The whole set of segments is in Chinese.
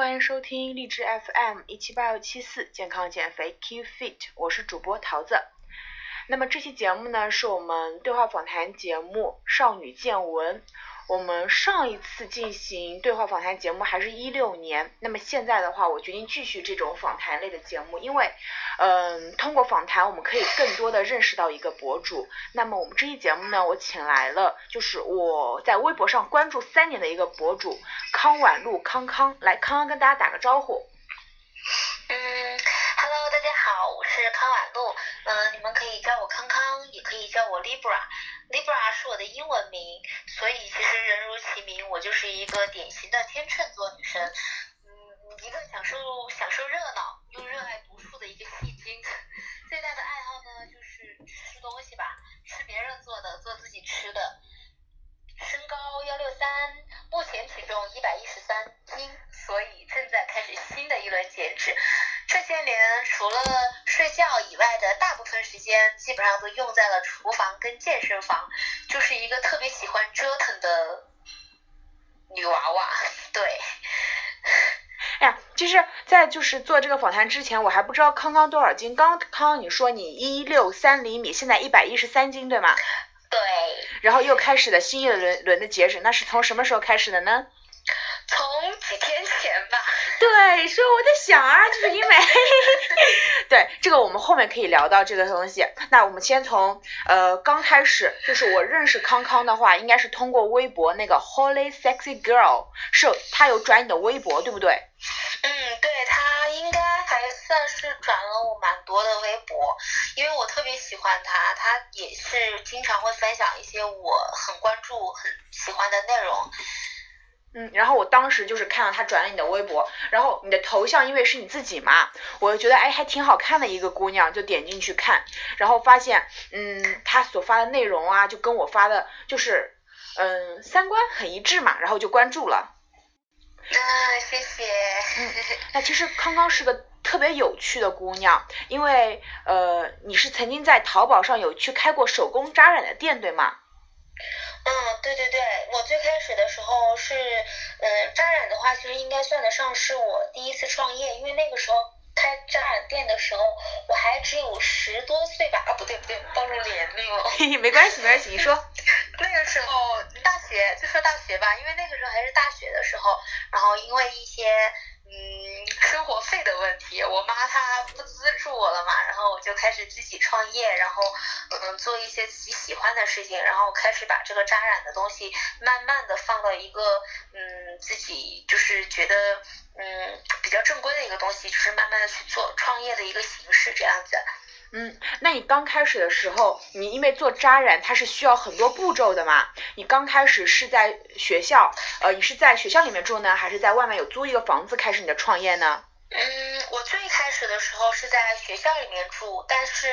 欢迎收听荔枝 FM 一七八六七四健康减肥 Keep Fit，我是主播桃子。那么这期节目呢，是我们对话访谈节目《少女见闻》。我们上一次进行对话访谈节目还是一六年，那么现在的话，我决定继续这种访谈类的节目，因为，嗯，通过访谈我们可以更多的认识到一个博主。那么我们这期节目呢，我请来了就是我在微博上关注三年的一个博主康婉露康康，来康康跟大家打个招呼。嗯，Hello，大家好，我是康婉露，嗯，你们可以叫我康康，也可以叫我 Libra。Libra 是我的英文名，所以其实人如其名，我就是一个典型的天秤座女生。嗯，一个享受享受热闹又热爱读书的一个戏精。最大的爱好呢，就是吃东西吧，吃别人做的，做自己吃的。身高幺六三，目前体重一百一十三斤，所以正在开始新的一轮减脂。这些年除了睡觉以外的大部分时间，基本上都用在了厨房跟健身房，就是一个特别喜欢折腾的女娃娃。对。哎呀，就是在就是做这个访谈之前，我还不知道康康多少斤。刚康你说你一六三厘米，现在一百一十三斤，对吗？对。然后又开始了新一轮轮的减脂，那是从什么时候开始的呢？从几天前吧。对，所以我在想啊，就是因为，对这个我们后面可以聊到这个东西。那我们先从呃刚开始，就是我认识康康的话，应该是通过微博那个 Holy Sexy Girl，是他有转你的微博，对不对？嗯，对他应该还算是转了我蛮多的微博，因为我特别喜欢他，他也是经常会分享一些我很关注、很喜欢的内容。嗯，然后我当时就是看到他转了你的微博，然后你的头像因为是你自己嘛，我就觉得哎还挺好看的一个姑娘，就点进去看，然后发现嗯他所发的内容啊就跟我发的就是嗯三观很一致嘛，然后就关注了。啊，谢谢。嗯，那其实康康是个特别有趣的姑娘，因为呃你是曾经在淘宝上有去开过手工扎染的店，对吗？嗯，对对对，我最开始的时候是，嗯，扎染的话，其实应该算得上是我第一次创业，因为那个时候开扎染店的时候，我还只有十多岁吧，啊，不对不对，暴露年龄了。没关系没关系，你说。那个时候大学，就说大学吧，因为那个时候还是大学的时候，然后因为一些。嗯，生活费的问题，我妈她不资助我了嘛，然后我就开始自己创业，然后嗯做一些自己喜欢的事情，然后开始把这个扎染的东西慢慢的放到一个嗯自己就是觉得嗯比较正规的一个东西，就是慢慢的去做创业的一个形式这样子。嗯，那你刚开始的时候，你因为做扎染，它是需要很多步骤的嘛？你刚开始是在学校，呃，你是在学校里面住呢，还是在外面有租一个房子开始你的创业呢？嗯，我最开始的时候是在学校里面住，但是。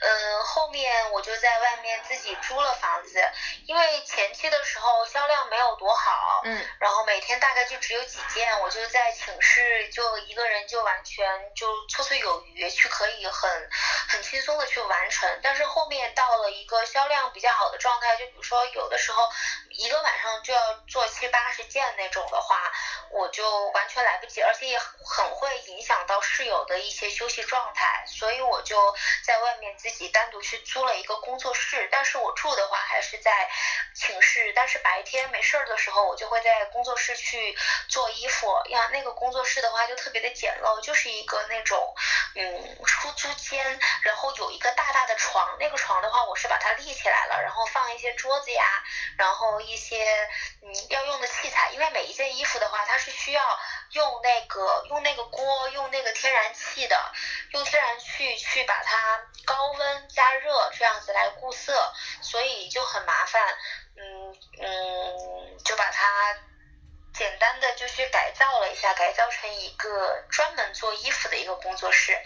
嗯，后面我就在外面自己租了房子，因为前期的时候销量没有多好，嗯，然后每天大概就只有几件，我就在寝室就一个人就完全就绰绰有余，去可以很很轻松的去完成。但是后面到了一个销量比较好的状态，就比如说有的时候一个晚上就要做七八十件那种的话，我就完全来不及，而且也很会影响到室友的一些休息状态，所以我就在外面自。自己单独去租了一个工作室，但是我住的话还是在寝室，但是白天没事儿的时候，我就会在工作室去做衣服。呀，那个工作室的话就特别的简陋，就是一个那种嗯出租间，然后有一个大大的床，那个床的话我是把它立起来了，然后放一些桌子呀，然后一些嗯要用的器材，因为每一件衣服的话它是需要用那个用那个锅用那个天然气的，用天然气去把它高。温加热这样子来固色，所以就很麻烦。嗯嗯，就把它简单的就去改造了一下，改造成一个专门做衣服的一个工作室。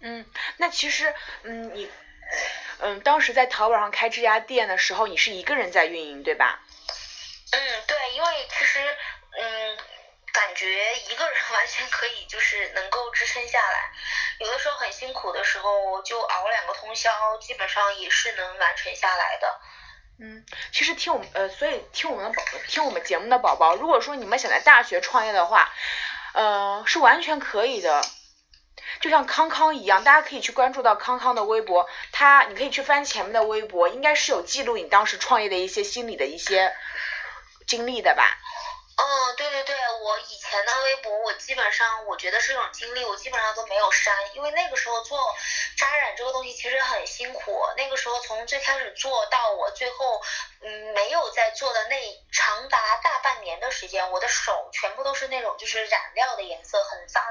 嗯，那其实嗯你嗯当时在淘宝上开这家店的时候，你是一个人在运营对吧？嗯，对，因为其实嗯。感觉一个人 完全可以，就是能够支撑下来。有的时候很辛苦的时候，就熬两个通宵，基本上也是能完成下来的。嗯，其实听我们呃，所以听我们的宝听我们节目的宝宝，如果说你们想在大学创业的话，呃，是完全可以的。就像康康一样，大家可以去关注到康康的微博，他你可以去翻前面的微博，应该是有记录你当时创业的一些心理的一些经历的吧。嗯，对对对，我以前的微博，我基本上我觉得是这种经历，我基本上都没有删，因为那个时候做扎染这个东西其实很辛苦，那个时候从最开始做到我最后，嗯，没有在做的那长达大半年的时间，我的手全部都是那种就是染料的颜色很脏，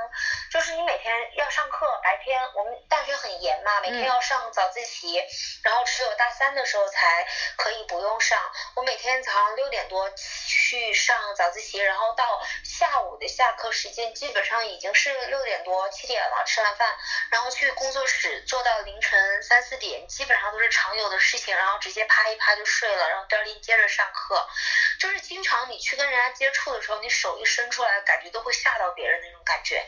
就是你每天要上课，白天我们大学很严嘛，每天要上早自习，然后只有大三的时候才可以不用上，我每天早上六点多去上早自。习，然后到下课时间，基本上已经是六点多七点了，吃完饭，然后去工作室做到凌晨三四点，基本上都是常有的事情，然后直接趴一趴就睡了，然后第二天接着上课，就是经常你去跟人家接触的时候，你手一伸出来，感觉都会吓到别人那种感觉。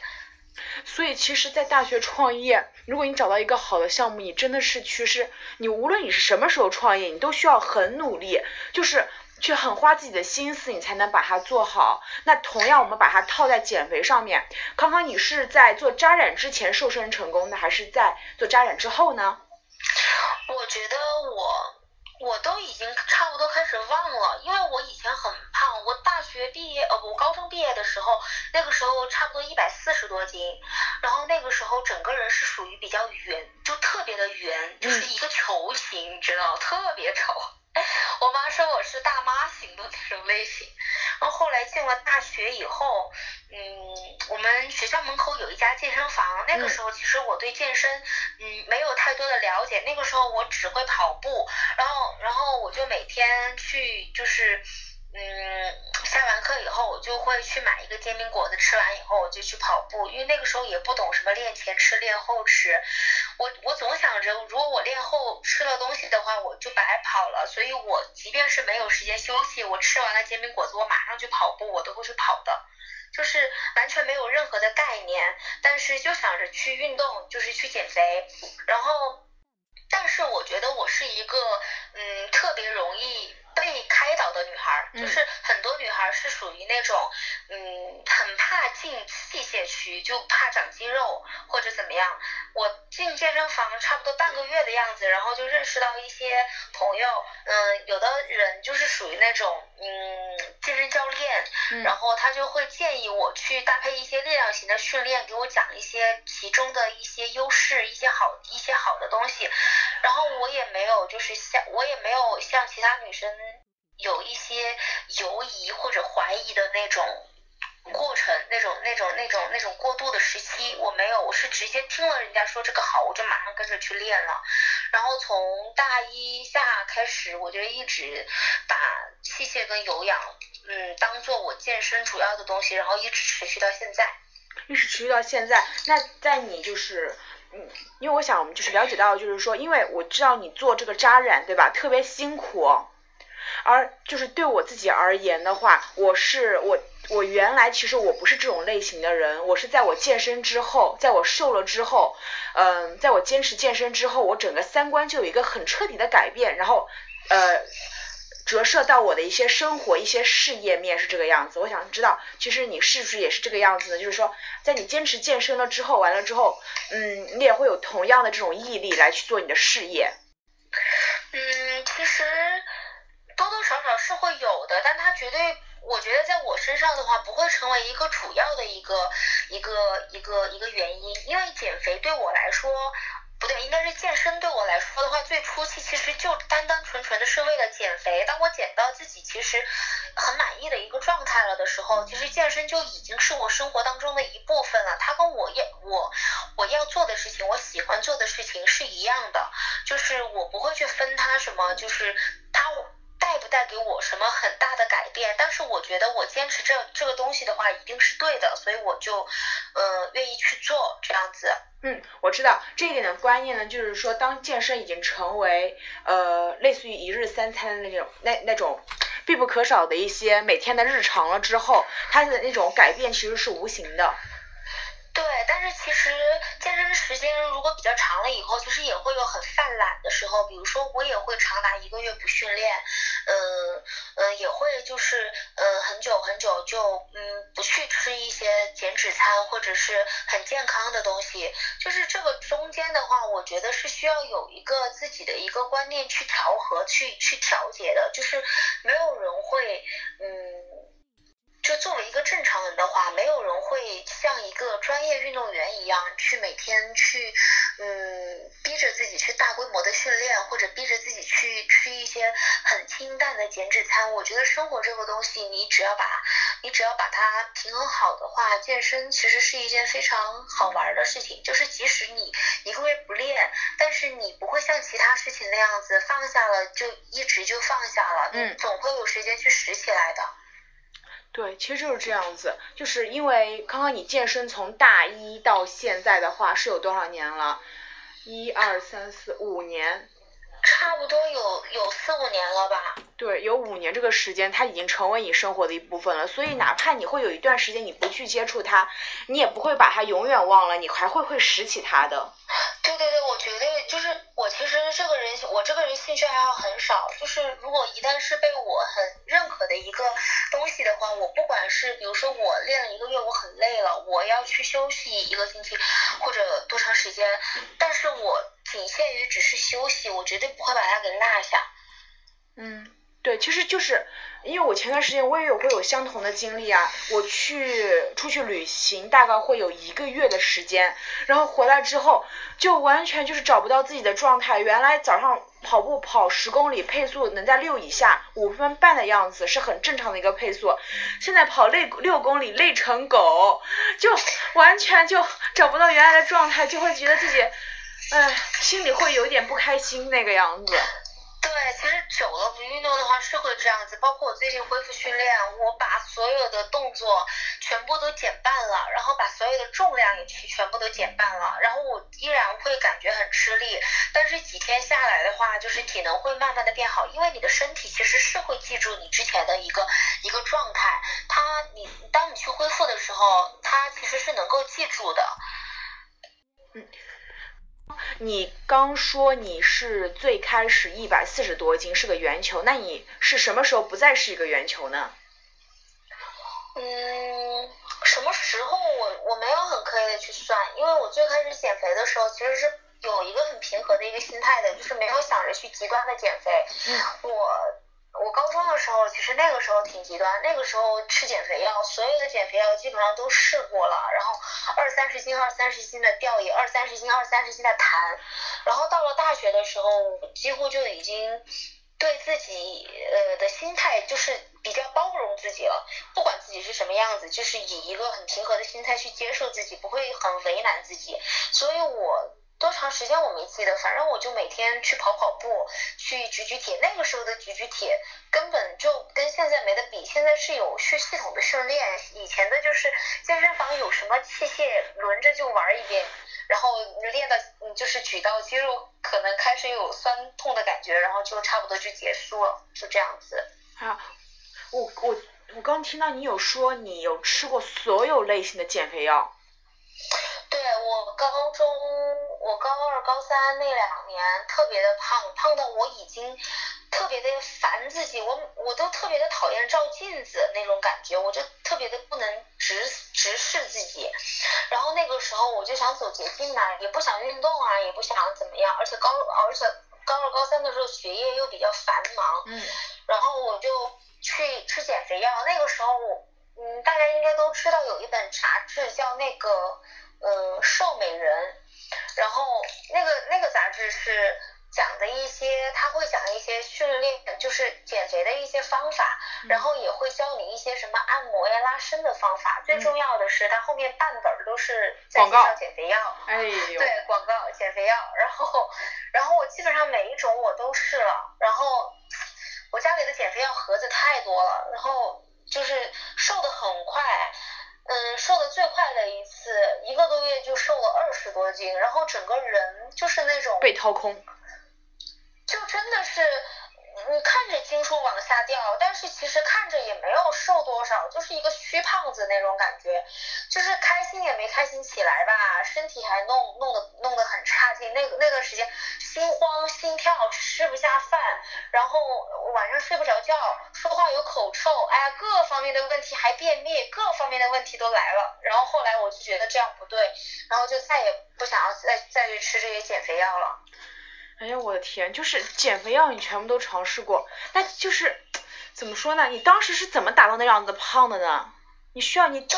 所以其实，在大学创业，如果你找到一个好的项目，你真的是趋势，你无论你是什么时候创业，你都需要很努力，就是。去很花自己的心思，你才能把它做好。那同样，我们把它套在减肥上面。康康，你是在做扎染之前瘦身成功的，还是在做扎染之后呢？我觉得我我都已经差不多开始忘了，因为我以前很胖。我大学毕业，呃，我高中毕业的时候，那个时候差不多一百四十多斤，然后那个时候整个人是属于比较圆，就特别的圆，就是一个球形，你知道，特别丑。我妈说我是大妈型的那种类型，然后后来进了大学以后，嗯，我们学校门口有一家健身房，那个时候其实我对健身，嗯，没有太多的了解，那个时候我只会跑步，然后，然后我就每天去就是。嗯，下完课以后，我就会去买一个煎饼果子，吃完以后我就去跑步，因为那个时候也不懂什么练前吃、练后吃，我我总想着，如果我练后吃了东西的话，我就白跑了，所以我即便是没有时间休息，我吃完了煎饼果子，我马上去跑步，我都会去跑的，就是完全没有任何的概念，但是就想着去运动，就是去减肥，然后，但是我觉得我是一个嗯特别容易。被开导的女孩，就是很多女孩是属于那种，嗯，很怕进器械区，就怕长肌肉或者怎么样。我进健身房差不多半个月的样子，然后就认识到一些朋友，嗯，有的人就是属于那种，嗯，健身教练，然后他就会建议我去搭配一些力量型的训练，给我讲一些其中的一些优势，一些好一些好的东西。然后我也没有就是像我也没有像其他女生有一些犹疑或者怀疑的那种过程，那种那种那种那种过渡的时期，我没有，我是直接听了人家说这个好，我就马上跟着去练了。然后从大一下开始，我就一直把器械跟有氧，嗯，当做我健身主要的东西，然后一直持续到现在。一直持续到现在，那在你就是。嗯，因为我想就是了解到，就是说，因为我知道你做这个扎染，对吧？特别辛苦，而就是对我自己而言的话，我是我我原来其实我不是这种类型的人，我是在我健身之后，在我瘦了之后，嗯，在我坚持健身之后，我整个三观就有一个很彻底的改变，然后呃。折射到我的一些生活、一些事业面是这个样子。我想知道，其实你是不是也是这个样子的？就是说，在你坚持健身了之后，完了之后，嗯，你也会有同样的这种毅力来去做你的事业。嗯，其实多多少少是会有的，但它绝对，我觉得在我身上的话，不会成为一个主要的一个一个一个一个原因，因为减肥对我来说。不对，应该是健身对我来说的话，最初期其实就单单纯纯的是为了减肥。当我减到自己其实很满意的一个状态了的时候，其实健身就已经是我生活当中的一部分了。它跟我要我我要做的事情，我喜欢做的事情是一样的，就是我不会去分它什么，就是它。带不带给我什么很大的改变？但是我觉得我坚持这这个东西的话，一定是对的，所以我就呃愿意去做这样子。嗯，我知道这一点的观念呢，就是说当健身已经成为呃类似于一日三餐的那种那那种必不可少的一些每天的日常了之后，它的那种改变其实是无形的。对，但是其实健身时间如果比较长了以后，其实也会有很犯懒的时候。比如说我也会长达一个月不训练，嗯嗯，也会就是嗯很久很久就嗯不去吃一些减脂餐或者是很健康的东西。就是这个中间的话，我觉得是需要有一个自己的一个观念去调和、去去调节的。就是没有人会嗯。就作为一个正常人的话，没有人会像一个专业运动员一样去每天去，嗯，逼着自己去大规模的训练，或者逼着自己去吃一些很清淡的减脂餐。我觉得生活这个东西，你只要把，你只要把它平衡好的话，健身其实是一件非常好玩的事情。就是即使你一个月不练，但是你不会像其他事情那样子放下了就一直就放下了，嗯，总会有时间去拾起来的。对，其实就是这样子，就是因为刚刚你健身从大一到现在的话是有多少年了？一二三四五年。差不多有有四五年了吧。对，有五年这个时间，它已经成为你生活的一部分了。所以哪怕你会有一段时间你不去接触它，你也不会把它永远忘了，你还会会拾起它的。对对对，我觉得就是我其实这个人，我这个人兴趣爱好很少。就是如果一旦是被我很认可的一个东西的话，我不管是比如说我练了一个月，我很累了，我要去休息一个星期或者多长时间，但是我仅限于只是休息，我绝对不会把它给落下。嗯。对，其实就是因为我前段时间我也有会有相同的经历啊，我去出去旅行大概会有一个月的时间，然后回来之后就完全就是找不到自己的状态。原来早上跑步跑十公里配速能在六以下，五分半的样子是很正常的一个配速，现在跑累六公里累成狗，就完全就找不到原来的状态，就会觉得自己，哎，心里会有点不开心那个样子。对，其实久了不运动的话是会这样子。包括我最近恢复训练，我把所有的动作全部都减半了，然后把所有的重量也去全部都减半了，然后我依然会感觉很吃力。但是几天下来的话，就是体能会慢慢的变好，因为你的身体其实是会记住你之前的一个一个状态。它，你当你去恢复的时候，它其实是能够记住的。嗯。你刚说你是最开始一百四十多斤是个圆球，那你是什么时候不再是一个圆球呢？嗯，什么时候我我没有很刻意的去算，因为我最开始减肥的时候其实是有一个很平和的一个心态的，就是没有想着去极端的减肥。嗯。我。我高中的时候，其实那个时候挺极端，那个时候吃减肥药，所有的减肥药基本上都试过了，然后二三十斤、二三十斤的掉也二三十斤、二三十斤的弹，然后到了大学的时候，几乎就已经对自己呃的心态就是比较包容自己了，不管自己是什么样子，就是以一个很平和的心态去接受自己，不会很为难自己，所以我。多长时间我没记得，反正我就每天去跑跑步，去举举铁。那个时候的举举铁根本就跟现在没得比，现在是有去系统的训练。以前的就是健身房有什么器械轮着就玩一遍，然后练到就是举到肌肉可能开始有酸痛的感觉，然后就差不多就结束了，就这样子。啊，我我我刚听到你有说你有吃过所有类型的减肥药。对我高中，我高二、高三那两年特别的胖，胖到我已经特别的烦自己，我我都特别的讨厌照镜子那种感觉，我就特别的不能直直视自己。然后那个时候我就想走捷径嘛，也不想运动啊，也不想怎么样，而且高而且高二、高三的时候学业又比较繁忙，嗯，然后我就去吃减肥药。那个时候我，嗯，大家应该都知道有一本杂志叫那个。嗯，瘦美人，然后那个那个杂志是讲的一些，他会讲一些训练，就是减肥的一些方法，然后也会教你一些什么按摩呀、拉伸的方法。最重要的是，它后面半本都是在介绍减肥药。哎呦。对，广告减肥药，然后然后我基本上每一种我都试了，然后我家里的减肥药盒子太多了，然后就是瘦的很快。嗯，瘦的最快的一次，一个多月就瘦了二十多斤，然后整个人就是那种被掏空，就真的是你看着斤数往下掉，但是其实看着也没有瘦多少，就是一个虚胖子那种感觉，就是开心也没开心起来吧，身体还弄弄得弄得很差劲。那个那段时间心慌心跳，吃不下饭，然后晚上睡不着觉，说话有口臭，哎呀，各方面的问题还便秘，各方面的问题都来了。然后后来我就觉得这样不对，然后就再也不想要再再去吃这些减肥药了。哎呀，我的天，就是减肥药你全部都尝试过，那就是怎么说呢？你当时是怎么达到那样子胖的呢？你需要你就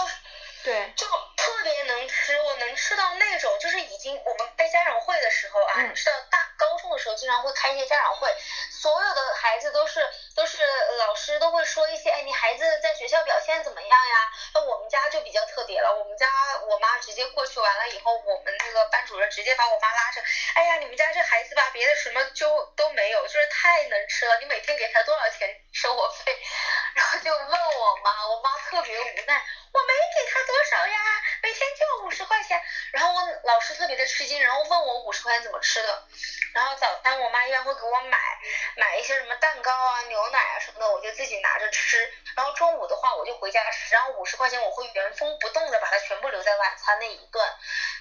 对，就特别能吃，我能吃到那种，就是已经我们开家长会的时候啊，吃到大高中的时候经常会开一些家长会，所有的孩子都是都是老师都会说一些，哎，你孩子在学校表现怎么样呀？那我们家就比较特别了，我们家我妈直接过去完了以后，我们那个班主任直接把我妈拉着，哎呀，你们家这孩子吧，别的什么就都没有，就是太能吃了，你每天给他多少钱生活费？然后就问我妈，我妈特别无奈。我没给他多少呀，每天就五十块钱。然后我老师特别的吃惊，然后问我五十块钱怎么吃的。然后早餐我妈一般会给我买买一些什么蛋糕啊、牛奶啊什么的，我就自己拿着吃。然后中午的话我就回家吃，然后五十块钱我会原封不动的把它全部留在晚餐那一顿。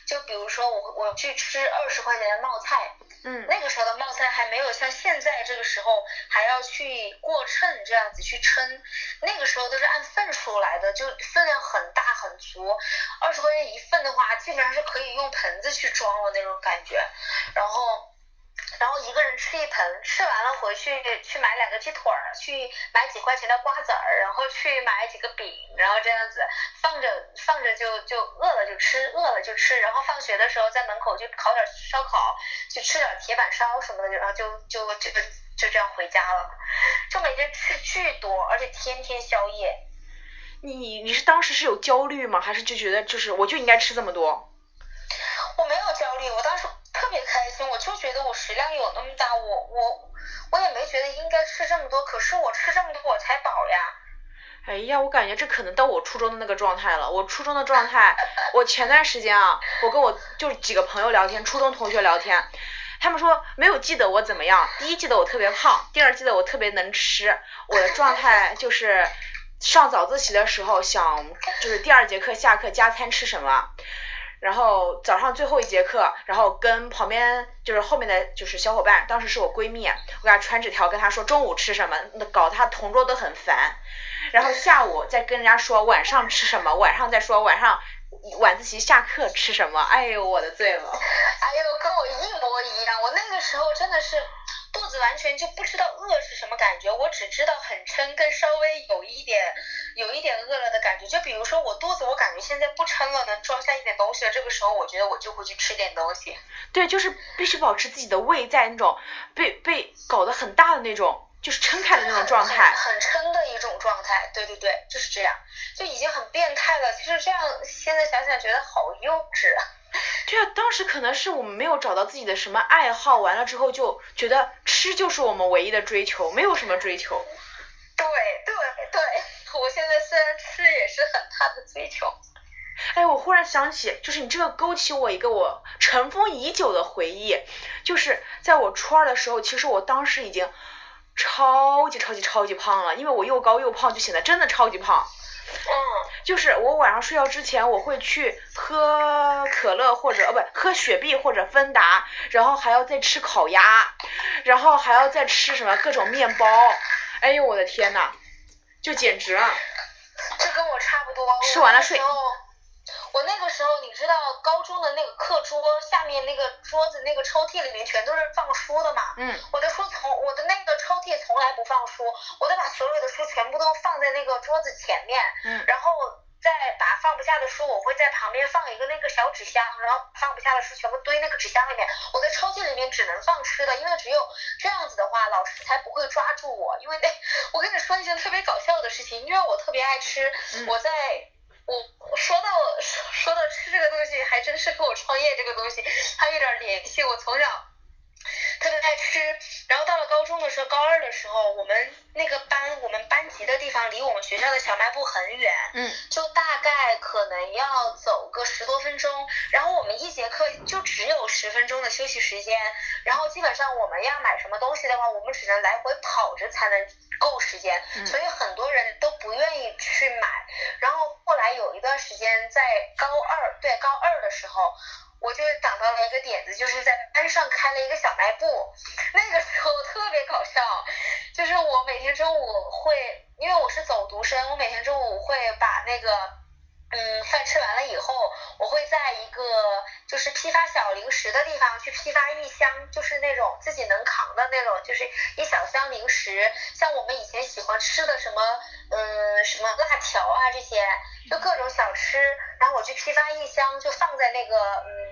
就比如说我我去吃二十块钱的冒菜，嗯，那个时候的冒菜还没有像现在这个时候还要去过秤这样子去称，那个时候都是按份数来的，就分量很大很足，二十块钱一份的话，基本上是可以用盆子去装的那种感觉，然后。然后一个人吃一盆，吃完了回去去买两个鸡腿儿，去买几块钱的瓜子儿，然后去买几个饼，然后这样子放着放着就就饿了就吃，饿了就吃，然后放学的时候在门口就烤点烧烤，就吃点铁板烧什么的，然后就就就就这样回家了，就每天吃巨多，而且天天宵夜。你你是当时是有焦虑吗？还是就觉得就是我就应该吃这么多？我没有焦虑，我当时。特别开心，我就觉得我食量有那么大，我我我也没觉得应该吃这么多，可是我吃这么多我才饱呀。哎呀，我感觉这可能到我初中的那个状态了。我初中的状态，我前段时间啊，我跟我就几个朋友聊天，初中同学聊天，他们说没有记得我怎么样，第一记得我特别胖，第二记得我特别能吃，我的状态 就是上早自习的时候想就是第二节课下课加餐吃什么。然后早上最后一节课，然后跟旁边就是后面的就是小伙伴，当时是我闺蜜，我给她传纸条跟她说中午吃什么，那搞得她同桌都很烦。然后下午再跟人家说晚上吃什么，晚上再说晚上晚自习下课吃什么。哎呦我的醉了！哎呦跟我一模一样，我那个时候真的是。肚子完全就不知道饿是什么感觉，我只知道很撑，跟稍微有一点有一点饿了的感觉。就比如说我肚子，我感觉现在不撑了，能装下一点东西了，这个时候我觉得我就会去吃点东西。对，就是必须保持自己的胃在那种被被搞得很大的那种，就是撑开的那种状态。很撑的一种状态，对对对，就是这样，就已经很变态了。其实这样现在想想觉得好幼稚啊。对啊，当时可能是我们没有找到自己的什么爱好，完了之后就觉得吃就是我们唯一的追求，没有什么追求。对对对，我现在虽然吃也是很大的追求。哎，我忽然想起，就是你这个勾起我一个我尘封已久的回忆，就是在我初二的时候，其实我当时已经超级超级超级胖了，因为我又高又胖，就显得真的超级胖。嗯，就是我晚上睡觉之前，我会去喝可乐或者呃不喝雪碧或者芬达，然后还要再吃烤鸭，然后还要再吃什么各种面包，哎呦我的天呐，就简直了。这跟我差不多。吃完了睡。我那个时候，你知道高中的那个课桌下面那个桌子那个抽屉里面全都是放书的嘛。嗯。我的书从我的那个抽屉从来不放书，我都把所有的书全部都放在那个桌子前面。嗯。然后再把放不下的书，我会在旁边放一个那个小纸箱，然后放不下的书全部堆那个纸箱里面。我在抽屉里面只能放吃的，因为只有这样子的话，老师才不会抓住我。因为那我跟你说一件特别搞笑的事情，因为我特别爱吃，我在。我说到说到吃这个东西，还真是跟我创业这个东西还有点联系。我从小特别爱吃。然后到了高中的时候，高二的时候，我们那个班，我们班级的地方离我们学校的小卖部很远，嗯，就大概可能要走个十多分钟。然后我们一节课就只有十分钟的休息时间，然后基本上我们要买什么东西的话，我们只能来回跑着才能够时间，所以很多人都不愿意去买。然后后来有一段时间在高二，对高二的时候。我就想到了一个点子，就是在班上开了一个小卖部。那个时候特别搞笑，就是我每天中午会，因为我是走读生，我每天中午会把那个，嗯，饭吃完了以后，我会在一个就是批发小零食的地方去批发一箱，就是那种自己能扛的那种，就是一小箱零食，像我们以前喜欢吃的什么，嗯，什么辣条啊这些，就各种小吃，然后我去批发一箱，就放在那个，嗯。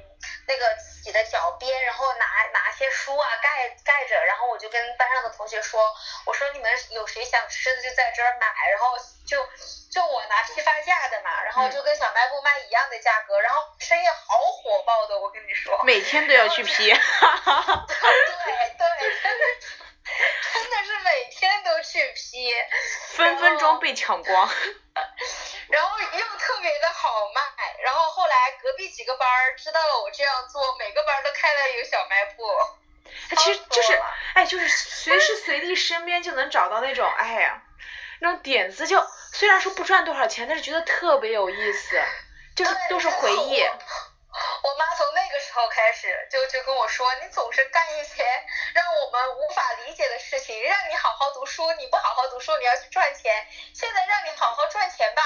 那个自己的脚边，然后拿拿些书啊盖盖着，然后我就跟班上的同学说，我说你们有谁想吃的就在这儿买，然后就就我拿批发价的嘛，然后就跟小卖部卖一样的价格，然后生意好火爆的，我跟你说，每天都要去批，哈哈哈对对，真的真的是每天都去批，分分钟被抢光。然后又特别的好卖，然后后来隔壁几个班儿知道了我这样做，每个班都开了一个小卖部。其实 就是，哎，就是随时随地身边就能找到那种，哎呀，那种点子，就虽然说不赚多少钱，但是觉得特别有意思，就是都是回忆。我妈从那个时候开始就就跟我说，你总是干一些让我们无法理解的事情，让你好好读书，你不好好读书，你要去赚钱。现在让你好好赚钱吧，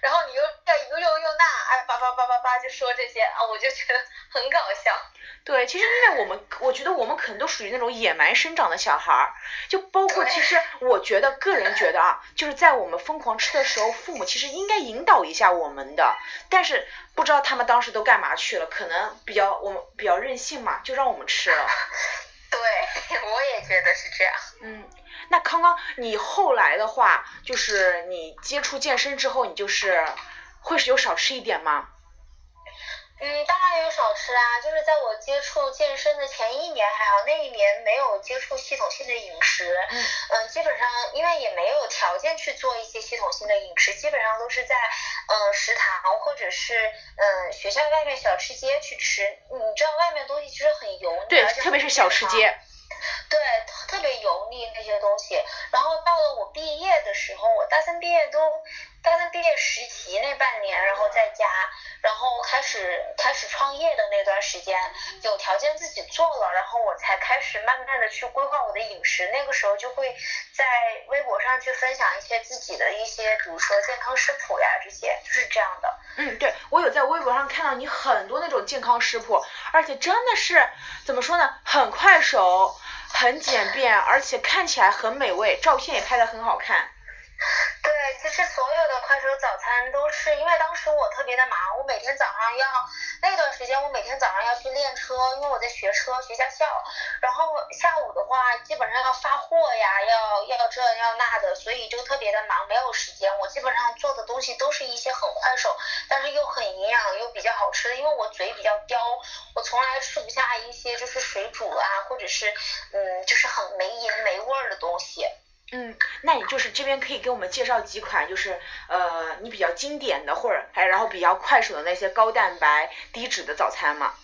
然后你又要又又又那，哎，叭叭叭叭叭就说这些啊，我就觉得很搞笑。对，其实因为我们，我觉得我们可能都属于那种野蛮生长的小孩儿，就包括其实我觉得个人觉得啊，就是在我们疯狂吃的时候，父母其实应该引导一下我们的，但是不知道他们当时都干嘛去了，可能比较我们比较任性嘛，就让我们吃了。对，我也觉得是这样。嗯，那康康，你后来的话，就是你接触健身之后，你就是会是有少吃一点吗？嗯，当然有少吃啊，就是在我接触健身的前一年还好，那一年没有接触系统性的饮食，嗯，嗯，基本上因为也没有条件去做一些系统性的饮食，基本上都是在嗯食堂或者是嗯学校外面小吃街去吃，你知道外面东西其实很油腻，对，特别是小吃街。对，特别油腻那些东西。然后到了我毕业的时候，我大三毕业都大三毕业实习那半年，然后在家，然后开始开始创业的那段时间，有条件自己做了，然后我才开始慢慢的去规划我的饮食。那个时候就会在微博上去分享一些自己的一些，比如说健康食谱呀这些，就是这样的。嗯，对，我有在微博上看到你很多那种健康食谱，而且真的是怎么说呢，很快手。很简便，而且看起来很美味，照片也拍的很好看。对，其实所有的快手早餐都是因为当时我特别的忙，我每天早上要那段时间我每天早上要去练车，因为我在学车学驾校，然后下午的话基本上要发货呀，要要这要那的，所以就特别的忙，没有时间。我基本上做的东西都是一些很快手，但是又很营养又比较好吃的，因为我嘴比较刁，我从来吃不下一些就是水煮啊，或者是嗯就是很没盐没味儿的东西。嗯，那你就是这边可以给我们介绍几款，就是呃你比较经典的或者还然后比较快手的那些高蛋白低脂的早餐吗？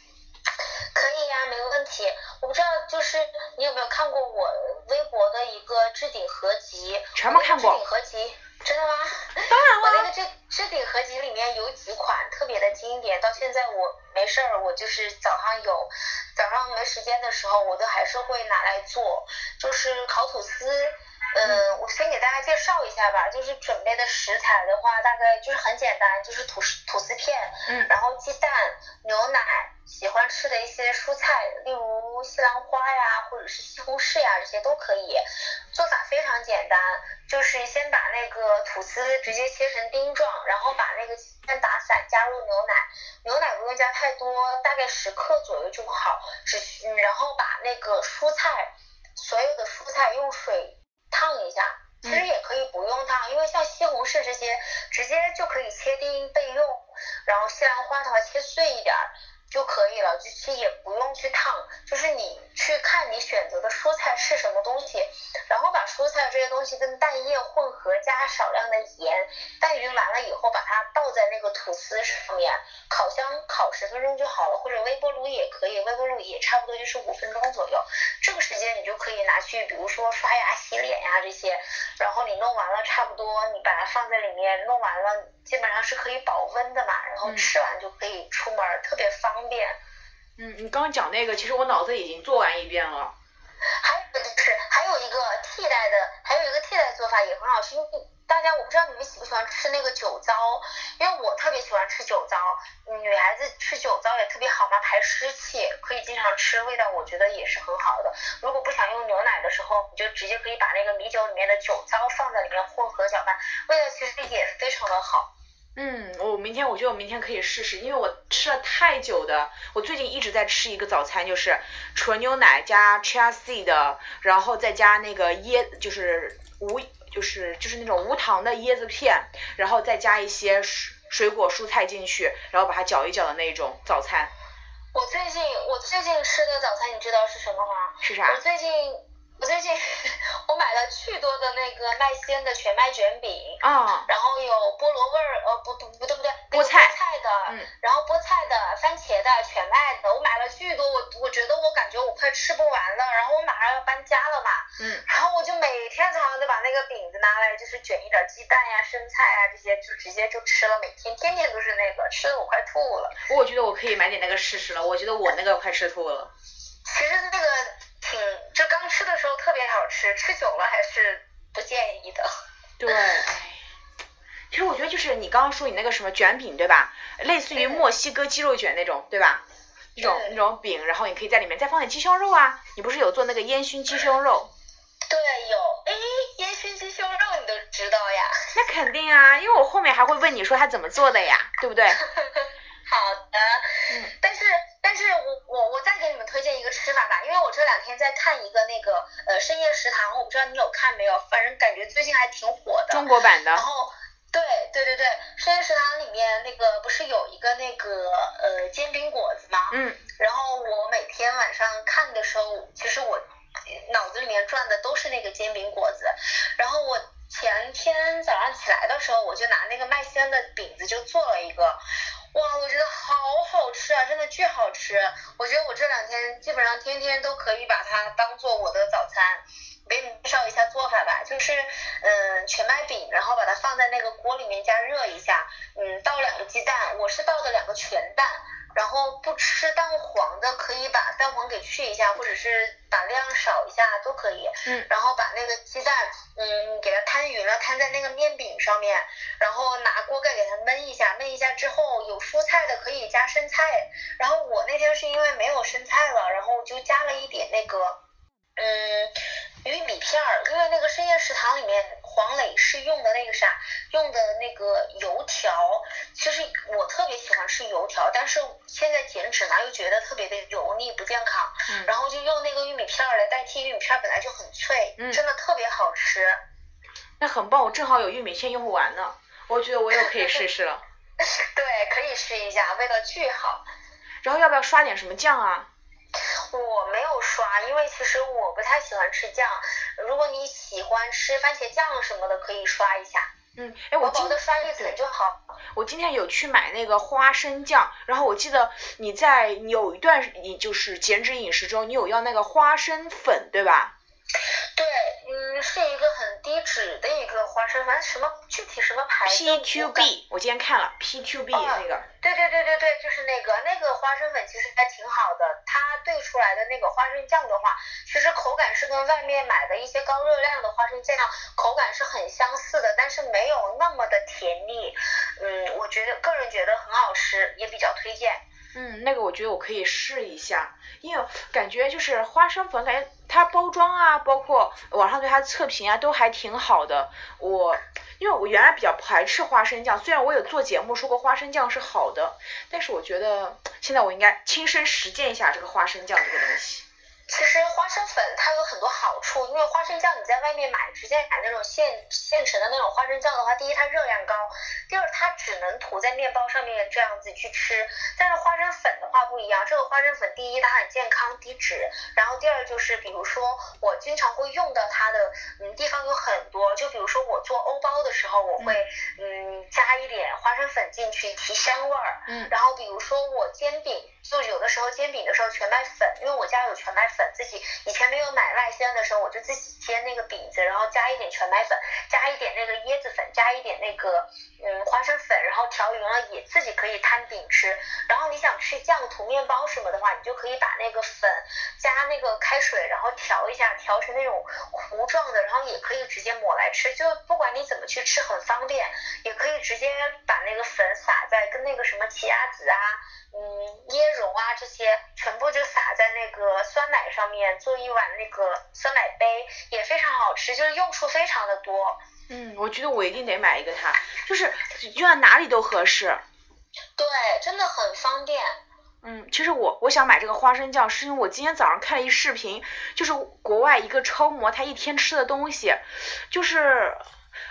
可以呀，没问题。我不知道就是你有没有看过我微博的一个置顶合集？全部看过。置顶合集，真的吗？当然了。我那个置置顶合集里面有几款特别的经典，到现在我没事儿，我就是早上有早上没时间的时候，我都还是会拿来做，就是烤吐司。嗯，我先给大家介绍一下吧，就是准备的食材的话，大概就是很简单，就是吐司吐司片，嗯，然后鸡蛋、牛奶，喜欢吃的一些蔬菜，例如西兰花呀，或者是西红柿呀，这些都可以。做法非常简单，就是先把那个吐司直接切成丁状，然后把那个鸡蛋打散，加入牛奶，牛奶不用加太多，大概十克左右就好，只需然后把那个蔬菜，所有的蔬菜用水。烫一下，其实也可以不用烫，因为像西红柿这些直接就可以切丁备用。然后西兰花的话切碎一点，就可以了，就其实也不用去烫，就是你去看你选择的蔬菜是什么东西，然后把蔬菜这些东西跟蛋液混合，加少量的盐，拌匀完了以后，把它倒在那个吐司上面，烤箱烤十分钟就好了，或者微波炉也可以，微波炉也差不多就是五分钟左右，这个时间你就可以拿去，比如说刷牙、洗脸呀这些，然后你弄完了差不多，你把它放在里面，弄完了基本上是可以保温的嘛，然后吃完就可以出门，特别方便。嗯，你刚刚讲那个，其实我脑子已经做完一遍了。还有就是还有一个替代的，还有一个替代做法也很好吃，因为大家我不知道你们喜不喜欢吃那个酒糟，因为我特别喜欢吃酒糟，女孩子吃酒糟也特别好嘛，排湿气，可以经常吃，味道我觉得也是很好的。如果不想用牛奶的时候，你就直接可以把那个米酒里面的酒糟放在里面混合搅拌，味道其实也非常的好。嗯，我明天我觉得我明天可以试试，因为我吃了太久的，我最近一直在吃一个早餐，就是纯牛奶加 chia seed，然后再加那个椰，就是无，就是就是那种无糖的椰子片，然后再加一些水水果蔬菜进去，然后把它搅一搅的那种早餐。我最近我最近吃的早餐你知道是什么吗？是啥？我最近。我最近我买了巨多的那个麦鲜的全麦卷饼，啊，然后有菠萝味儿，呃不不不对不对，菠菜菜的，嗯，然后菠菜的、番茄的、全麦的，我买了巨多，我我觉得我感觉我快吃不完了，然后我马上要搬家了嘛，嗯，然后我就每天早上都把那个饼子拿来，就是卷一点鸡蛋呀、生菜啊这些，就直接就吃了，每天天天都是那个，吃的我快吐了。我觉得我可以买点那个试试了，我觉得我那个快吃吐了。其实那个。挺，就刚吃的时候特别好吃，吃久了还是不建议的。对，哎，其实我觉得就是你刚刚说你那个什么卷饼对吧？类似于墨西哥鸡肉卷那种对吧？那种那种饼，然后你可以在里面再放点鸡胸肉啊。你不是有做那个烟熏鸡胸肉？对，有。哎，烟熏鸡胸肉你都知道呀？那肯定啊，因为我后面还会问你说它怎么做的呀，对不对？好的。嗯。但是。但是我我我再给你们推荐一个吃法吧，因为我这两天在看一个那个呃深夜食堂，我不知道你有看没有，反正感觉最近还挺火的。中国版的。然后，对对对对，深夜食堂里面那个不是有一个那个呃煎饼果子吗？嗯。然后我每天晚上看的时候，其实我脑子里面转的都是那个煎饼果子。然后我前天早上起来的时候，我就拿那个麦香的饼子就做了一个。哇，我觉得好好吃啊，真的巨好吃！我觉得我这两天基本上天天都可以把它当做我的早餐。给你介绍一下做法吧，就是嗯全麦饼，然后把它放在那个锅里面加热一下，嗯倒两个鸡蛋，我是倒的两个全蛋。然后不吃蛋黄的可以把蛋黄给去一下，或者是把量少一下都可以。嗯。然后把那个鸡蛋，嗯，给它摊匀了，摊在那个面饼上面，然后拿锅盖给它焖一下，焖一下之后有蔬菜的可以加生菜。然后我那天是因为没有生菜了，然后就加了一点那个，嗯。玉米片儿，因为那个深夜食堂里面黄磊是用的那个啥，用的那个油条，其实我特别喜欢吃油条，但是现在减脂嘛，又觉得特别的油腻不健康，嗯，然后就用那个玉米片儿来代替，玉米片本来就很脆，嗯，真的特别好吃。那很棒，我正好有玉米片用不完呢，我觉得我又可以试试了。对，可以试一下，味道巨好。然后要不要刷点什么酱啊？我没有刷，因为其实我不太喜欢吃酱。如果你喜欢吃番茄酱什么的，可以刷一下。嗯，哎，我记得刷一层就好。我今天有去买那个花生酱，然后我记得你在有一段你就是减脂饮食中，你有要那个花生粉，对吧？对，嗯，是一个很低脂的一个花生，反正什么具体什么牌子？P to B，我今天看了 P to B 那个。对对对对对，就是那个那个花生粉，其实还挺好的。它兑出来的那个花生酱的话，其实口感是跟外面买的一些高热量的花生酱口感是很相似的，但是没有那么的甜腻。嗯，我觉得个人觉得很好吃，也比较推荐。嗯，那个我觉得我可以试一下，因为感觉就是花生粉，感觉它包装啊，包括网上对它测评啊，都还挺好的。我因为我原来比较排斥花生酱，虽然我有做节目说过花生酱是好的，但是我觉得现在我应该亲身实践一下这个花生酱这个东西。其实花生粉它有很多好处，因为花生酱你在外面买，直接买那种现现成的那种花生酱的话，第一它热量高，第二它只能涂在面包上面这样子去吃。但是花生粉的话不一样，这个花生粉第一它很健康低脂，然后第二就是比如说我经常会用到它的嗯地方有很多，就比如说我做欧包的时候，我会嗯加一点花生粉进去提香味儿，嗯然后比如说我煎饼，就有的时候煎饼的时候全麦粉，因为我家有全麦粉，自己以前没有买外鲜的时候，我就自己煎那个饼子，然后加一点全麦粉，加一点那个椰子粉，加一点那个嗯花生粉，然后调匀了也自己可以摊饼吃。然后你想吃酱涂面包什么的话，你就可以把那个粉加那个开水，然后调一下，调成那种糊状的，然后也可以直接抹来吃，就不管你怎么去吃很方便，也可以直接把那个粉撒在跟那个什么奇亚籽啊。嗯，椰蓉啊这些全部就撒在那个酸奶上面，做一碗那个酸奶杯也非常好吃，就是用处非常的多。嗯，我觉得我一定得买一个它，就是用在哪里都合适。对，真的很方便。嗯，其实我我想买这个花生酱，是因为我今天早上看了一视频，就是国外一个超模他一天吃的东西，就是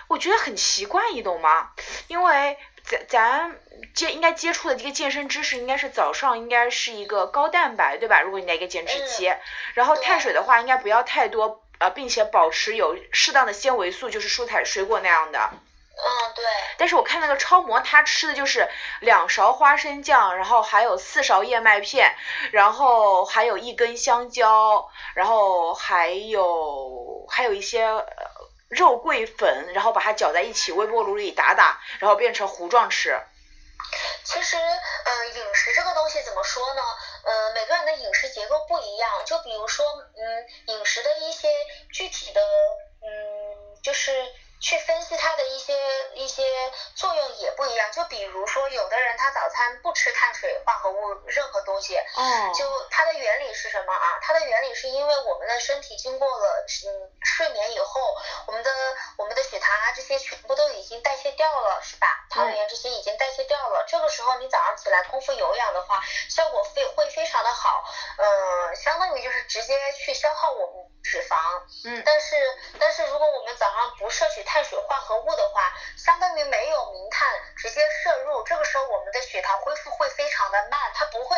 我觉得很奇怪，你懂吗？因为咱咱接应该接触的这个健身知识，应该是早上应该是一个高蛋白，对吧？如果你在一个减脂期，然后碳水的话应该不要太多，呃，并且保持有适当的纤维素，就是蔬菜水果那样的。嗯，对。但是我看那个超模，他吃的就是两勺花生酱，然后还有四勺燕麦片，然后还有一根香蕉，然后还有还有一些肉桂粉，然后把它搅在一起，微波炉里打打，然后变成糊状吃。其实，嗯，饮食这个东西怎么说呢？嗯，每个人的饮食结构不一样，就比如说，嗯，饮食的一些具体的，嗯，就是。去分析它的一些一些作用也不一样，就比如说有的人他早餐不吃碳水化合物任何东西，哦，就它的原理是什么啊？它的原理是因为我们的身体经过了嗯睡眠以后，我们的我们的血糖啊这些全部都已经代谢掉了，是吧？糖原这些已经代谢掉了，这个时候你早上起来空腹有氧的话，效果非会非常的好，嗯，就是直接去消耗我们脂肪，嗯，但是但是如果我们早上不摄取碳水化合物的话，相当于没有明碳直接摄入，这个时候我们的血糖恢复会非常的慢，它不会，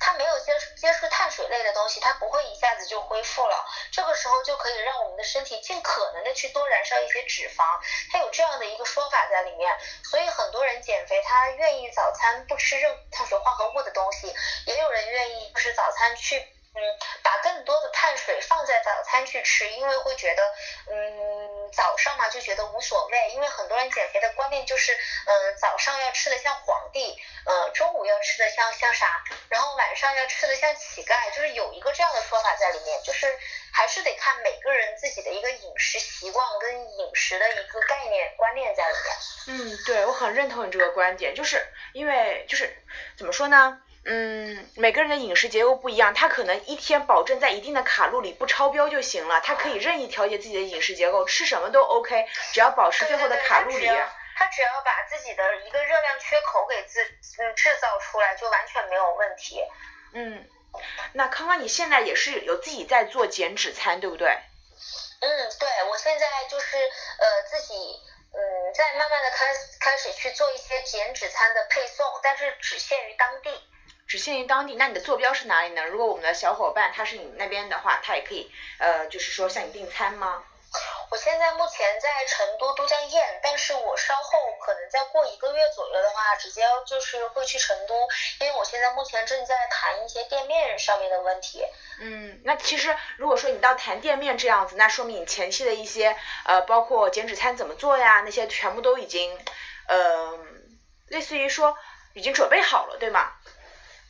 它没有接接触碳水类的东西，它不会一下子就恢复了。这个时候就可以让我们的身体尽可能的去多燃烧一些脂肪，它有这样的一个说法在里面。所以很多人减肥，他愿意早餐不吃任碳水化合物的东西，也有人愿意就是早餐去。嗯，把更多的碳水放在早餐去吃，因为会觉得，嗯，早上嘛就觉得无所谓，因为很多人减肥的观念就是，嗯，早上要吃的像皇帝，嗯，中午要吃的像像啥，然后晚上要吃的像乞丐，就是有一个这样的说法在里面，就是还是得看每个人自己的一个饮食习惯跟饮食的一个概念观念在里面。嗯，对，我很认同你这个观点，就是因为就是怎么说呢？嗯，每个人的饮食结构不一样，他可能一天保证在一定的卡路里不超标就行了，他可以任意调节自己的饮食结构，吃什么都 OK，只要保持最后的卡路里。他只要把自己的一个热量缺口给自嗯制造出来，就完全没有问题。嗯，那康康你现在也是有自己在做减脂餐，对不对？嗯，对，我现在就是呃自己嗯在慢慢的开开始去做一些减脂餐的配送，但是只限于当地。只限于当地，那你的坐标是哪里呢？如果我们的小伙伴他是你那边的话，他也可以呃，就是说向你订餐吗？我现在目前在成都都江堰，但是我稍后可能再过一个月左右的话，直接就是会去成都，因为我现在目前正在谈一些店面上面的问题。嗯，那其实如果说你到谈店面这样子，那说明你前期的一些呃，包括减脂餐怎么做呀，那些全部都已经呃，类似于说已经准备好了，对吗？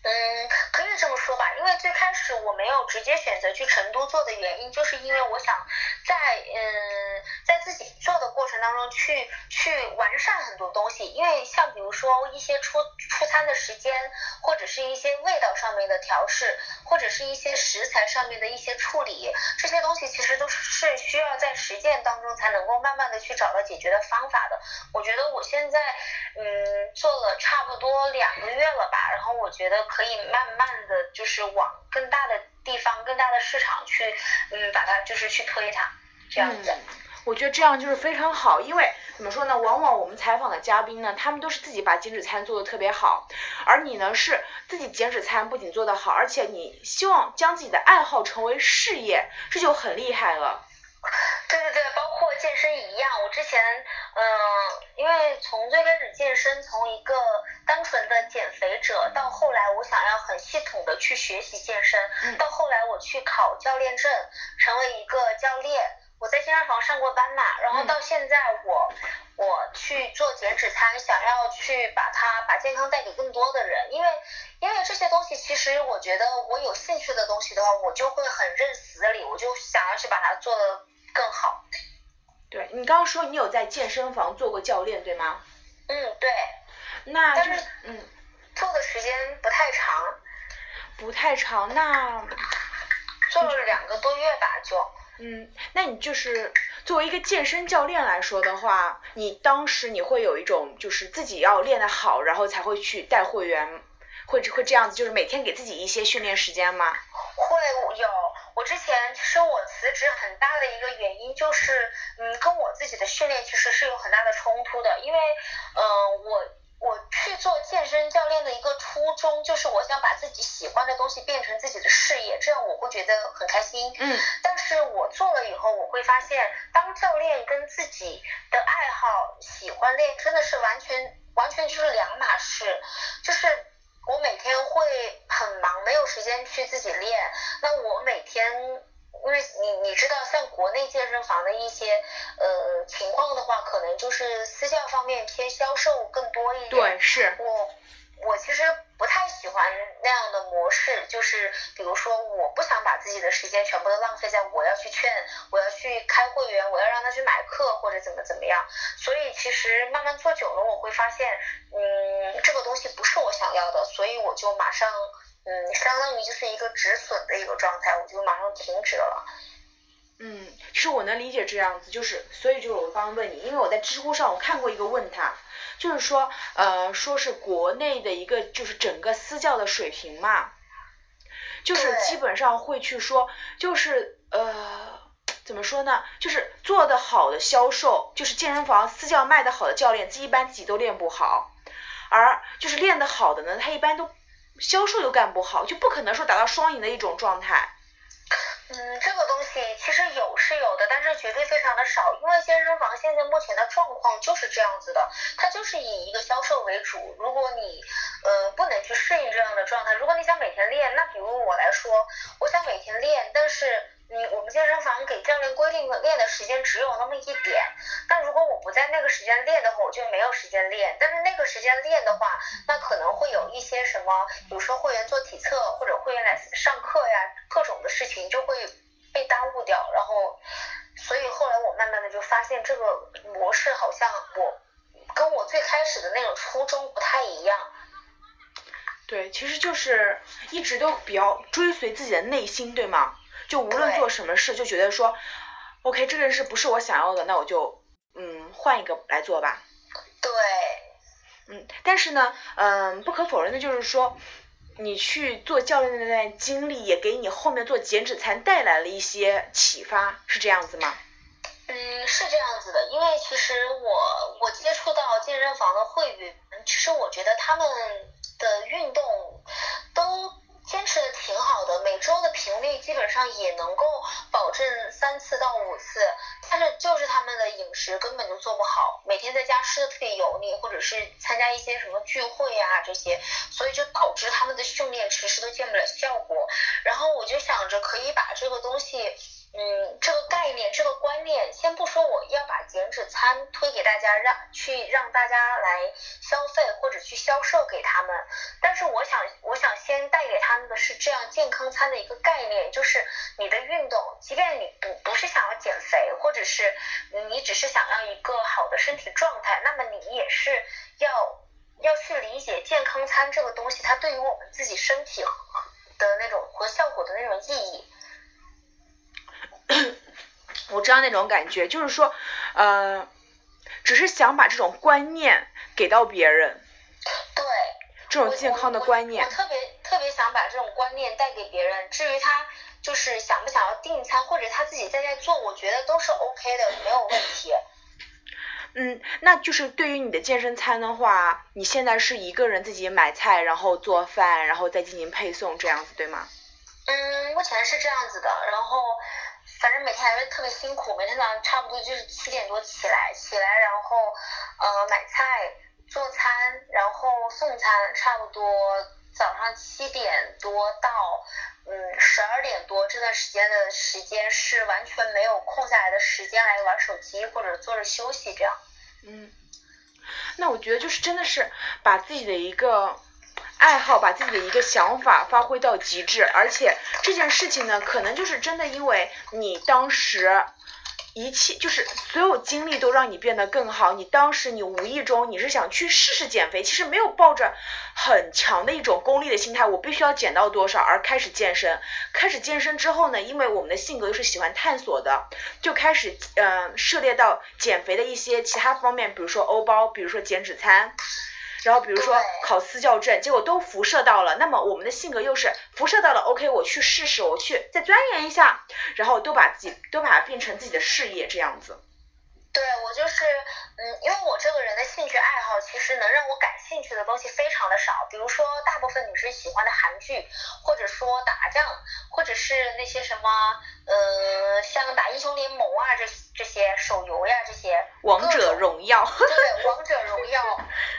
嗯，可以这么说吧，因为最开始我没有直接选择去成都做的原因，就是因为我想在嗯在自己做的过程当中去去完善很多东西，因为像比如说一些出出餐的时间，或者是一些味道上面的调试，或者是一些食材上面的一些处理，这些东西其实都是需要在实践当中才能够慢慢的去找到解决的方法的。我觉得我现在嗯做了差不多两个月了吧，然后我觉得。可以慢慢的就是往更大的地方、更大的市场去，嗯，把它就是去推它，这样子。我觉得这样就是非常好，因为怎么说呢？往往我们采访的嘉宾呢，他们都是自己把减脂餐做的特别好，而你呢是自己减脂餐不仅做得好，而且你希望将自己的爱好成为事业，这就很厉害了。对对对，包括健身一样，我之前嗯，因为从最开始健身，从一个单纯的减肥者，到后来我想要很系统的去学习健身，到后来我去考教练证，成为一个教练。我在健身房上过班嘛，然后到现在我我去做减脂餐，想要去把它把健康带给更多的人，因为因为这些东西其实我觉得我有兴趣的东西的话，我就会很认死理，我就想要去把它做的更好。对你刚刚说你有在健身房做过教练对吗？嗯，对。那但是嗯，做的时间不太长。不太长，那做了两个多月吧，就。嗯，那你就是作为一个健身教练来说的话，你当时你会有一种就是自己要练得好，然后才会去带会员，会会这样子，就是每天给自己一些训练时间吗？会有，我之前其实我辞职很大的一个原因就是，嗯，跟我自己的训练其实是有很大的冲突的，因为，嗯，我。我去做健身教练的一个初衷，就是我想把自己喜欢的东西变成自己的事业，这样我会觉得很开心。嗯。但是我做了以后，我会发现，当教练跟自己的爱好、喜欢练，真的是完全完全就是两码事。就是我每天会很忙，没有时间去自己练。那我每天。因为你你知道，像国内健身房的一些呃情况的话，可能就是私教方面偏销售更多一点。对，是。我我其实不太喜欢那样的模式，就是比如说，我不想把自己的时间全部都浪费在我要去劝，我要去开会员，我要让他去买课或者怎么怎么样。所以其实慢慢做久了，我会发现，嗯，这个东西不是我想要的，所以我就马上。嗯，相当于就是一个止损的一个状态，我就马上停止了。嗯，其实我能理解这样子，就是所以就是我刚刚问你，因为我在知乎上我看过一个问他，就是说呃说是国内的一个就是整个私教的水平嘛，就是基本上会去说，就是呃怎么说呢，就是做的好的销售，就是健身房私教卖的好的教练，一般自己都练不好，而就是练的好的呢，他一般都。销售又干不好，就不可能说达到双赢的一种状态。嗯，这个东西其实有是有的，但是绝对非常的少，因为健身房现在目前的状况就是这样子的，它就是以一个销售为主。如果你呃不能去适应这样的状态，如果你想每天练，那比如我来说，我想每天练，但是。你我们健身房给教练规定的练的时间只有那么一点，但如果我不在那个时间练的话，我就没有时间练。但是那个时间练的话，那可能会有一些什么，比如说会员做体测或者会员来上课呀，各种的事情就会被耽误掉。然后，所以后来我慢慢的就发现这个模式好像我跟我最开始的那种初衷不太一样。对，其实就是一直都比较追随自己的内心，对吗？就无论做什么事，就觉得说，OK，这件事不是我想要的，那我就嗯换一个来做吧。对。嗯，但是呢，嗯，不可否认的就是说，你去做教练的那段经历，也给你后面做减脂餐带来了一些启发，是这样子吗？嗯，是这样子的，因为其实我我接触到健身房的会员，其实我觉得他们的运动都。坚持的挺好的，每周的频率基本上也能够保证三次到五次，但是就是他们的饮食根本就做不好，每天在家吃的特别油腻，或者是参加一些什么聚会啊这些，所以就导致他们的训练迟迟都见不了效果。然后我就想着可以把这个东西。嗯，这个概念，这个观念，先不说我要把减脂餐推给大家，让去让大家来消费或者去销售给他们，但是我想，我想先带给他们的是这样健康餐的一个概念，就是你的运动，即便你不不是想要减肥，或者是你只是想要一个好的身体状态，那么你也是要要去理解健康餐这个东西，它对于我们自己身体的那种和效果的那种意义。我知道那种感觉，就是说，呃，只是想把这种观念给到别人。对。这种健康的观念。我特别特别想把这种观念带给别人。至于他就是想不想要订餐，或者他自己在家做，我觉得都是 OK 的，没有问题。嗯，那就是对于你的健身餐的话，你现在是一个人自己买菜，然后做饭，然后再进行配送这样子，对吗？嗯，目前是这样子的，然后反正每天还是特别辛苦，每天早上差不多就是七点多起来，起来然后呃买菜做餐，然后送餐，差不多早上七点多到嗯十二点多这段时间的时间是完全没有空下来的时间来玩手机或者坐着休息这样。嗯，那我觉得就是真的是把自己的一个爱好，把自己的一个想法发挥到极致，而且这件事情呢，可能就是真的因为你当时。一切就是所有经历都让你变得更好。你当时你无意中你是想去试试减肥，其实没有抱着很强的一种功利的心态，我必须要减到多少而开始健身。开始健身之后呢，因为我们的性格又是喜欢探索的，就开始嗯涉猎到减肥的一些其他方面，比如说欧包，比如说减脂餐。然后比如说考私教证，结果都辐射到了，那么我们的性格又是辐射到了，OK，我去试试，我去再钻研一下，然后都把自己都把它变成自己的事业这样子。对我就是，嗯，因为我这个人的兴趣爱好，其实能让我感兴趣的东西非常的少。比如说，大部分女生喜欢的韩剧，或者说打仗，或者是那些什么，呃，像打英雄联盟啊，这这些手游呀，这些。王者荣耀。对，王者荣耀，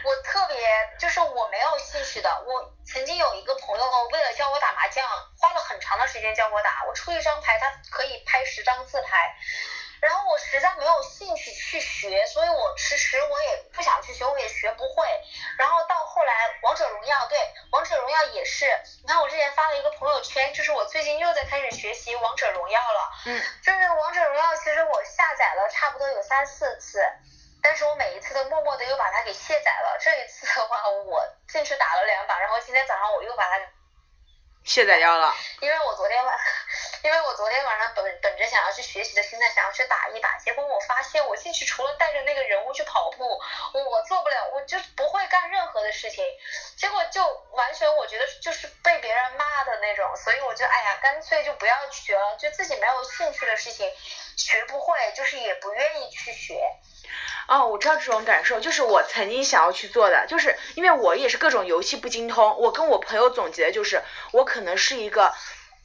我特别就是我没有兴趣的。我曾经有一个朋友，为了教我打麻将，花了很长的时间教我打。我出一张牌，他可以拍十张自拍。然后我实在没有兴趣去学，所以我迟迟我也不想去学，我也学不会。然后到后来，王者荣耀，对，王者荣耀也是。你看我之前发了一个朋友圈，就是我最近又在开始学习王者荣耀了。嗯。就是王者荣耀，其实我下载了差不多有三四次，但是我每一次都默默的又把它给卸载了。这一次的话，我进去打了两把，然后今天早上我又把它。卸载掉了，因为我昨天晚，因为我昨天晚上本本着想要去学习的心态，想要去打一把，结果我发现我进去除了带着那个人物去跑步，我做不了，我就不会干任何的事情，结果就完全我觉得就是被别人骂的那种，所以我就哎呀，干脆就不要学了，就自己没有兴趣的事情学不会，就是也不愿意去学。哦，我知道这种感受，就是我曾经想要去做的，就是因为我也是各种游戏不精通，我跟我朋友总结的就是，我可能是一个，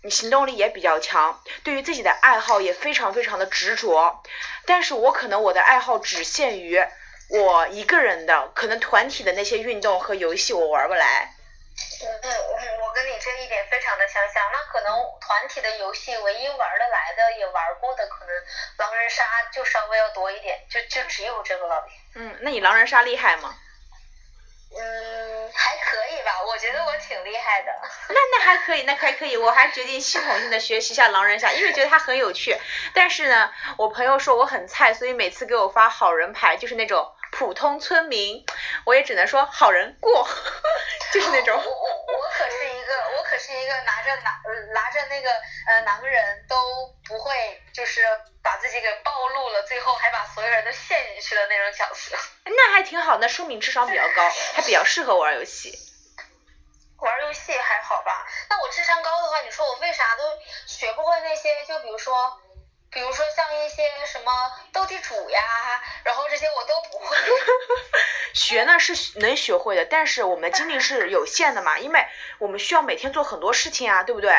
你行动力也比较强，对于自己的爱好也非常非常的执着，但是我可能我的爱好只限于我一个人的，可能团体的那些运动和游戏我玩不来。嗯嗯，我我跟你这一点非常的相像。那可能团体的游戏唯一玩得来的也玩过的，可能狼人杀就稍微要多一点，就就只有这个了。嗯，那你狼人杀厉害吗？嗯，还可以吧，我觉得我挺厉害的。那那还可以，那还可以，我还决定系统性的学习一下狼人杀，因为觉得它很有趣。但是呢，我朋友说我很菜，所以每次给我发好人牌，就是那种普通村民，我也只能说好人过。就是那种，我我我可是一个，我可是一个拿着拿拿着那个呃狼人都不会，就是把自己给暴露了，最后还把所有人都陷进去的那种角色。那还挺好，那说明智商比较高，还比较适合玩游戏。玩游戏还好吧？那我智商高的话，你说我为啥都学不会那些？就比如说。比如说像一些什么斗地主呀，然后这些我都不会。学呢是能学会的，但是我们的精力是有限的嘛，因为我们需要每天做很多事情啊，对不对？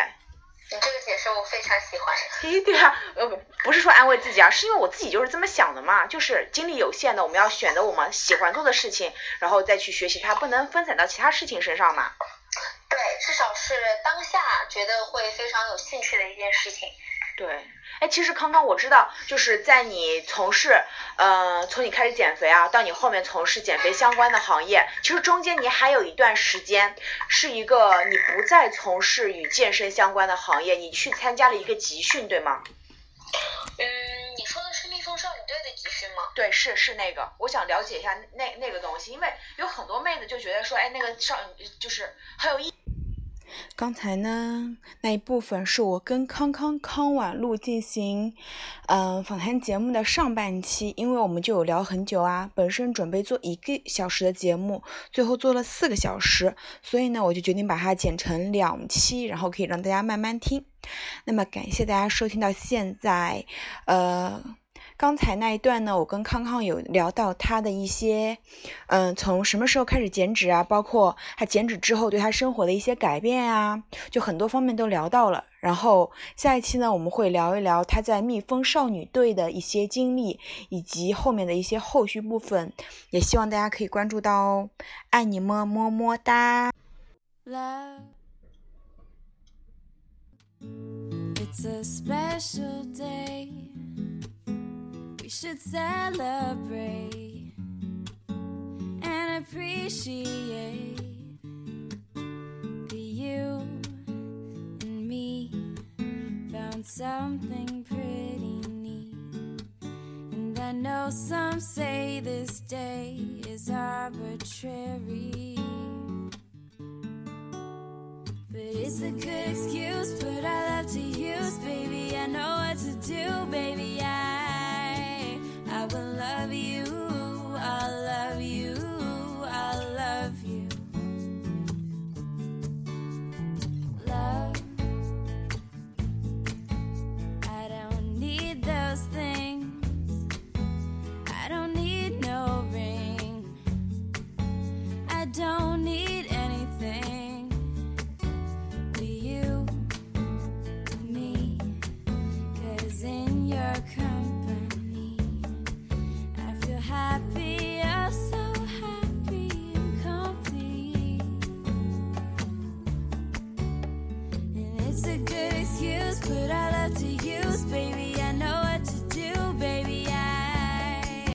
你这个解释我非常喜欢。嘿，对啊，呃，不是说安慰自己啊，是因为我自己就是这么想的嘛，就是精力有限的，我们要选择我们喜欢做的事情，然后再去学习它，不能分散到其他事情身上嘛。对，至少是当下觉得会非常有兴趣的一件事情。对。哎，其实康康我知道，就是在你从事，呃，从你开始减肥啊，到你后面从事减肥相关的行业，其实中间你还有一段时间是一个你不再从事与健身相关的行业，你去参加了一个集训，对吗？嗯，你说的是蜜蜂少女队的集训吗？对，是是那个，我想了解一下那那个东西，因为有很多妹子就觉得说，哎，那个少就是很有意。刚才呢，那一部分是我跟康康康婉露进行，嗯，访谈节目的上半期，因为我们就有聊很久啊，本身准备做一个小时的节目，最后做了四个小时，所以呢，我就决定把它剪成两期，然后可以让大家慢慢听。那么感谢大家收听到现在，呃。刚才那一段呢，我跟康康有聊到他的一些，嗯，从什么时候开始减脂啊，包括他减脂之后对他生活的一些改变啊，就很多方面都聊到了。然后下一期呢，我们会聊一聊他在蜜蜂少女队的一些经历，以及后面的一些后续部分，也希望大家可以关注到哦。爱你们，么么哒。Love, it's a special day. Should celebrate and appreciate that you and me found something pretty neat. And I know some say this day is arbitrary. But it's a good excuse, but I love to use, baby. I know what to do, baby. I